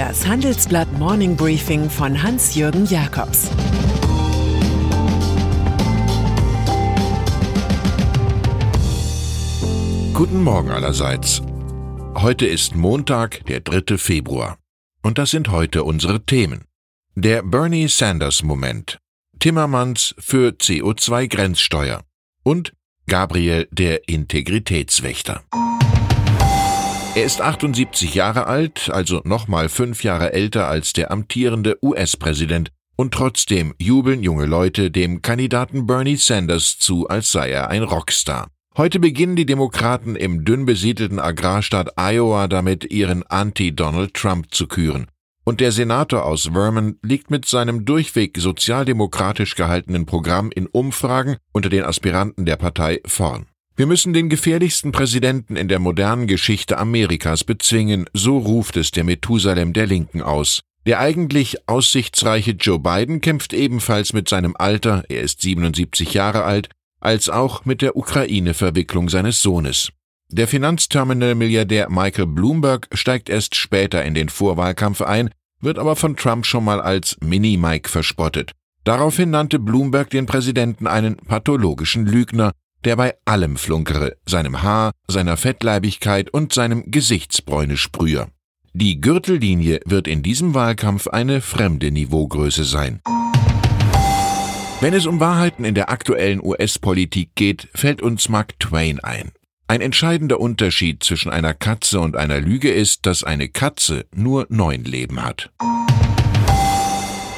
Das Handelsblatt Morning Briefing von Hans-Jürgen Jakobs Guten Morgen allerseits. Heute ist Montag, der 3. Februar. Und das sind heute unsere Themen. Der Bernie Sanders Moment. Timmermans für CO2-Grenzsteuer. Und Gabriel der Integritätswächter. Er ist 78 Jahre alt, also nochmal fünf Jahre älter als der amtierende US-Präsident, und trotzdem jubeln junge Leute dem Kandidaten Bernie Sanders zu, als sei er ein Rockstar. Heute beginnen die Demokraten im dünn besiedelten Agrarstaat Iowa damit, ihren Anti-Donald Trump zu küren. Und der Senator aus Vermont liegt mit seinem durchweg sozialdemokratisch gehaltenen Programm in Umfragen unter den Aspiranten der Partei vorn. Wir müssen den gefährlichsten Präsidenten in der modernen Geschichte Amerikas bezwingen, so ruft es der Methusalem der Linken aus. Der eigentlich aussichtsreiche Joe Biden kämpft ebenfalls mit seinem Alter, er ist 77 Jahre alt, als auch mit der Ukraine-Verwicklung seines Sohnes. Der Finanzterminal-Milliardär Michael Bloomberg steigt erst später in den Vorwahlkampf ein, wird aber von Trump schon mal als Mini-Mike verspottet. Daraufhin nannte Bloomberg den Präsidenten einen pathologischen Lügner, der bei allem flunkere, seinem Haar, seiner Fettleibigkeit und seinem Gesichtsbräune-Sprüher. Die Gürtellinie wird in diesem Wahlkampf eine fremde Niveaugröße sein. Wenn es um Wahrheiten in der aktuellen US-Politik geht, fällt uns Mark Twain ein. Ein entscheidender Unterschied zwischen einer Katze und einer Lüge ist, dass eine Katze nur neun Leben hat.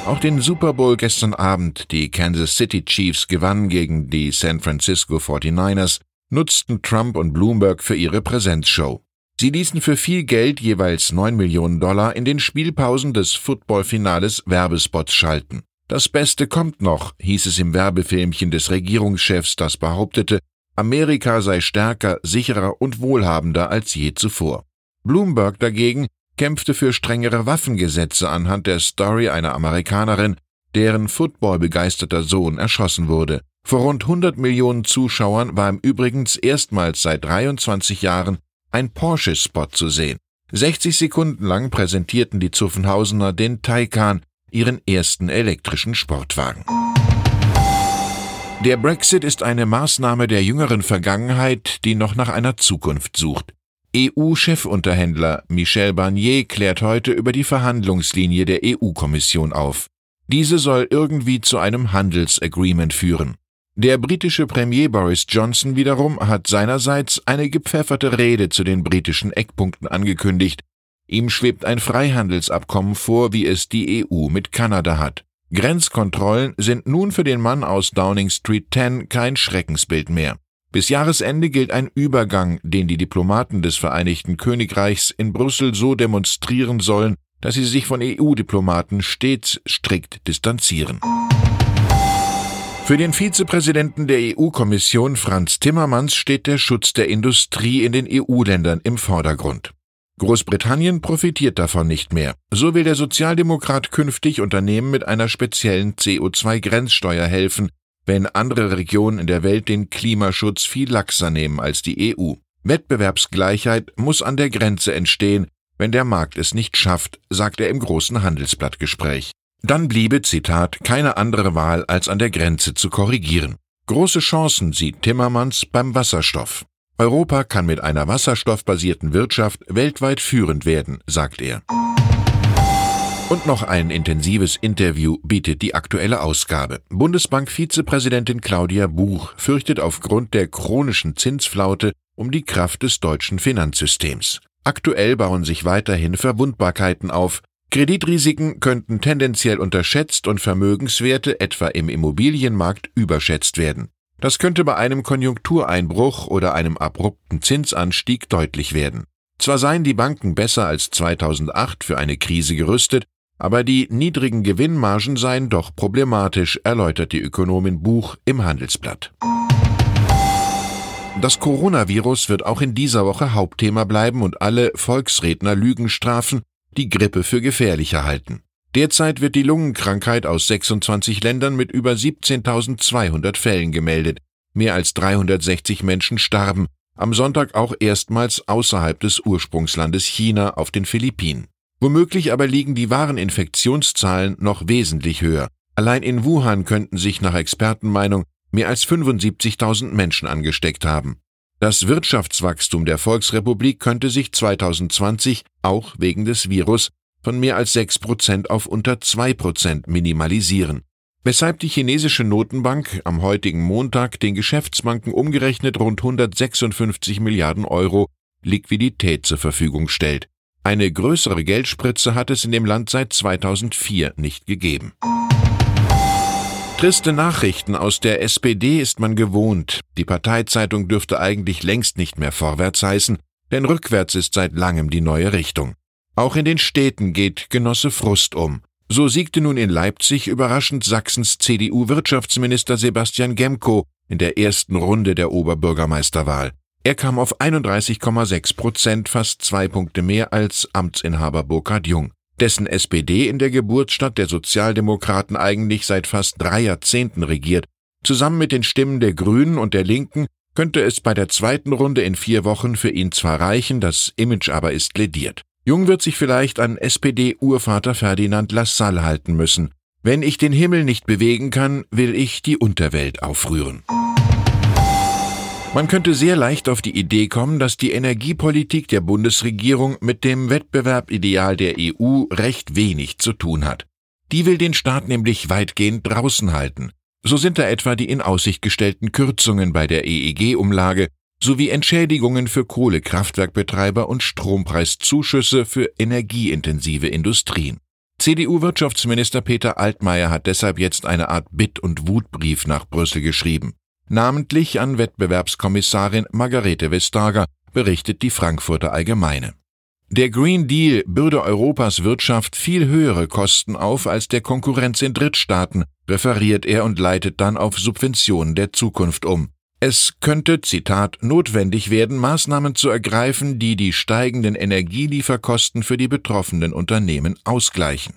Auch den Super Bowl gestern Abend, die Kansas City Chiefs gewannen gegen die San Francisco 49ers, nutzten Trump und Bloomberg für ihre Präsenzshow. Sie ließen für viel Geld jeweils 9 Millionen Dollar in den Spielpausen des Footballfinales Werbespots schalten. Das Beste kommt noch, hieß es im Werbefilmchen des Regierungschefs, das behauptete, Amerika sei stärker, sicherer und wohlhabender als je zuvor. Bloomberg dagegen kämpfte für strengere Waffengesetze anhand der Story einer Amerikanerin, deren footballbegeisterter Sohn erschossen wurde. Vor rund 100 Millionen Zuschauern war im übrigens erstmals seit 23 Jahren ein Porsche-Spot zu sehen. 60 Sekunden lang präsentierten die Zuffenhausener den Taycan, ihren ersten elektrischen Sportwagen. Der Brexit ist eine Maßnahme der jüngeren Vergangenheit, die noch nach einer Zukunft sucht. EU-Chefunterhändler Michel Barnier klärt heute über die Verhandlungslinie der EU-Kommission auf. Diese soll irgendwie zu einem Handelsagreement führen. Der britische Premier Boris Johnson wiederum hat seinerseits eine gepfefferte Rede zu den britischen Eckpunkten angekündigt. Ihm schwebt ein Freihandelsabkommen vor, wie es die EU mit Kanada hat. Grenzkontrollen sind nun für den Mann aus Downing Street 10 kein Schreckensbild mehr. Bis Jahresende gilt ein Übergang, den die Diplomaten des Vereinigten Königreichs in Brüssel so demonstrieren sollen, dass sie sich von EU-Diplomaten stets strikt distanzieren. Für den Vizepräsidenten der EU-Kommission Franz Timmermans steht der Schutz der Industrie in den EU-Ländern im Vordergrund. Großbritannien profitiert davon nicht mehr. So will der Sozialdemokrat künftig Unternehmen mit einer speziellen CO2-Grenzsteuer helfen, wenn andere Regionen in der Welt den Klimaschutz viel laxer nehmen als die EU. Wettbewerbsgleichheit muss an der Grenze entstehen, wenn der Markt es nicht schafft, sagt er im großen Handelsblattgespräch. Dann bliebe, Zitat, keine andere Wahl, als an der Grenze zu korrigieren. Große Chancen sieht Timmermans beim Wasserstoff. Europa kann mit einer wasserstoffbasierten Wirtschaft weltweit führend werden, sagt er. Und noch ein intensives Interview bietet die aktuelle Ausgabe. Bundesbank-Vizepräsidentin Claudia Buch fürchtet aufgrund der chronischen Zinsflaute um die Kraft des deutschen Finanzsystems. Aktuell bauen sich weiterhin Verwundbarkeiten auf. Kreditrisiken könnten tendenziell unterschätzt und Vermögenswerte etwa im Immobilienmarkt überschätzt werden. Das könnte bei einem Konjunktureinbruch oder einem abrupten Zinsanstieg deutlich werden. Zwar seien die Banken besser als 2008 für eine Krise gerüstet, aber die niedrigen Gewinnmargen seien doch problematisch, erläutert die Ökonomin Buch im Handelsblatt. Das Coronavirus wird auch in dieser Woche Hauptthema bleiben und alle Volksredner Lügen strafen, die Grippe für gefährlicher halten. Derzeit wird die Lungenkrankheit aus 26 Ländern mit über 17.200 Fällen gemeldet. Mehr als 360 Menschen starben, am Sonntag auch erstmals außerhalb des Ursprungslandes China auf den Philippinen. Womöglich aber liegen die wahren Infektionszahlen noch wesentlich höher. Allein in Wuhan könnten sich nach Expertenmeinung mehr als 75.000 Menschen angesteckt haben. Das Wirtschaftswachstum der Volksrepublik könnte sich 2020 auch wegen des Virus von mehr als 6 Prozent auf unter 2 Prozent minimalisieren weshalb die chinesische Notenbank am heutigen Montag den Geschäftsbanken umgerechnet rund 156 Milliarden Euro Liquidität zur Verfügung stellt. Eine größere Geldspritze hat es in dem Land seit 2004 nicht gegeben. Triste Nachrichten aus der SPD ist man gewohnt. Die Parteizeitung dürfte eigentlich längst nicht mehr vorwärts heißen, denn rückwärts ist seit langem die neue Richtung. Auch in den Städten geht Genosse Frust um. So siegte nun in Leipzig überraschend Sachsens CDU-Wirtschaftsminister Sebastian Gemko in der ersten Runde der Oberbürgermeisterwahl. Er kam auf 31,6 Prozent, fast zwei Punkte mehr als Amtsinhaber Burkhard Jung, dessen SPD in der Geburtsstadt der Sozialdemokraten eigentlich seit fast drei Jahrzehnten regiert. Zusammen mit den Stimmen der Grünen und der Linken könnte es bei der zweiten Runde in vier Wochen für ihn zwar reichen, das Image aber ist lediert. Jung wird sich vielleicht an SPD-Urvater Ferdinand Lassalle halten müssen. Wenn ich den Himmel nicht bewegen kann, will ich die Unterwelt aufrühren. Man könnte sehr leicht auf die Idee kommen, dass die Energiepolitik der Bundesregierung mit dem Wettbewerbideal der EU recht wenig zu tun hat. Die will den Staat nämlich weitgehend draußen halten. So sind da etwa die in Aussicht gestellten Kürzungen bei der EEG-Umlage sowie Entschädigungen für Kohlekraftwerkbetreiber und Strompreiszuschüsse für energieintensive Industrien. CDU-Wirtschaftsminister Peter Altmaier hat deshalb jetzt eine Art Bitt- und Wutbrief nach Brüssel geschrieben. Namentlich an Wettbewerbskommissarin Margarete Vestager berichtet die Frankfurter Allgemeine. Der Green Deal bürde Europas Wirtschaft viel höhere Kosten auf als der Konkurrenz in Drittstaaten, referiert er und leitet dann auf Subventionen der Zukunft um. Es könnte, Zitat, notwendig werden, Maßnahmen zu ergreifen, die die steigenden Energielieferkosten für die betroffenen Unternehmen ausgleichen.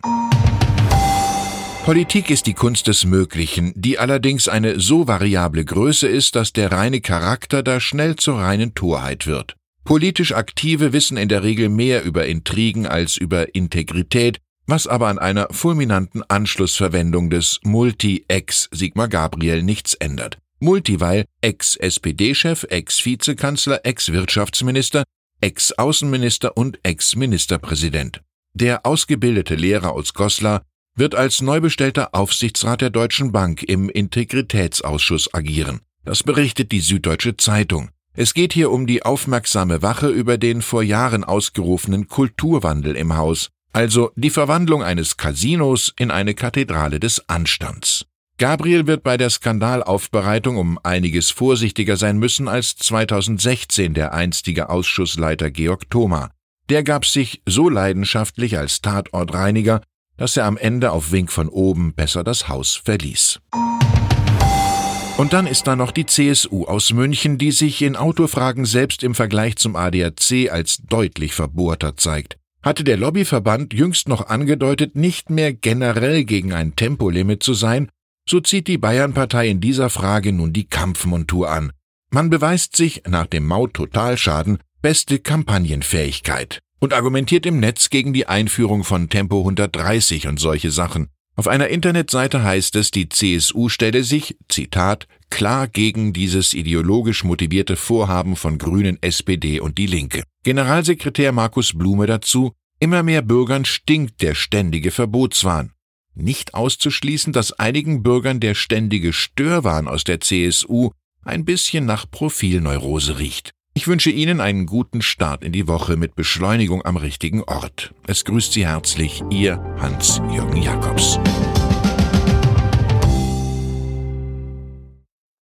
Politik ist die Kunst des Möglichen, die allerdings eine so variable Größe ist, dass der reine Charakter da schnell zur reinen Torheit wird. Politisch Aktive wissen in der Regel mehr über Intrigen als über Integrität, was aber an einer fulminanten Anschlussverwendung des Multi-Ex Sigmar Gabriel nichts ändert. Multiweil Ex-SPD-Chef, Ex-Vizekanzler, Ex-Wirtschaftsminister, Ex-Außenminister und Ex-Ministerpräsident. Der ausgebildete Lehrer aus Goslar wird als neubestellter Aufsichtsrat der Deutschen Bank im Integritätsausschuss agieren. Das berichtet die Süddeutsche Zeitung. Es geht hier um die aufmerksame Wache über den vor Jahren ausgerufenen Kulturwandel im Haus, also die Verwandlung eines Casinos in eine Kathedrale des Anstands. Gabriel wird bei der Skandalaufbereitung um einiges vorsichtiger sein müssen als 2016 der einstige Ausschussleiter Georg Thoma. Der gab sich so leidenschaftlich als Tatortreiniger, dass er am Ende auf Wink von oben besser das Haus verließ. Und dann ist da noch die CSU aus München, die sich in Autofragen selbst im Vergleich zum ADAC als deutlich verbohrter zeigt. Hatte der Lobbyverband jüngst noch angedeutet, nicht mehr generell gegen ein Tempolimit zu sein, so zieht die Bayernpartei in dieser Frage nun die Kampfmontur an. Man beweist sich nach dem Maut-Totalschaden beste Kampagnenfähigkeit und argumentiert im Netz gegen die Einführung von Tempo 130 und solche Sachen. Auf einer Internetseite heißt es, die CSU stelle sich, Zitat, klar gegen dieses ideologisch motivierte Vorhaben von Grünen, SPD und die Linke. Generalsekretär Markus Blume dazu, immer mehr Bürgern stinkt der ständige Verbotswahn. Nicht auszuschließen, dass einigen Bürgern der ständige Störwahn aus der CSU ein bisschen nach Profilneurose riecht. Ich wünsche Ihnen einen guten Start in die Woche mit Beschleunigung am richtigen Ort. Es grüßt Sie herzlich Ihr Hans-Jürgen Jakobs.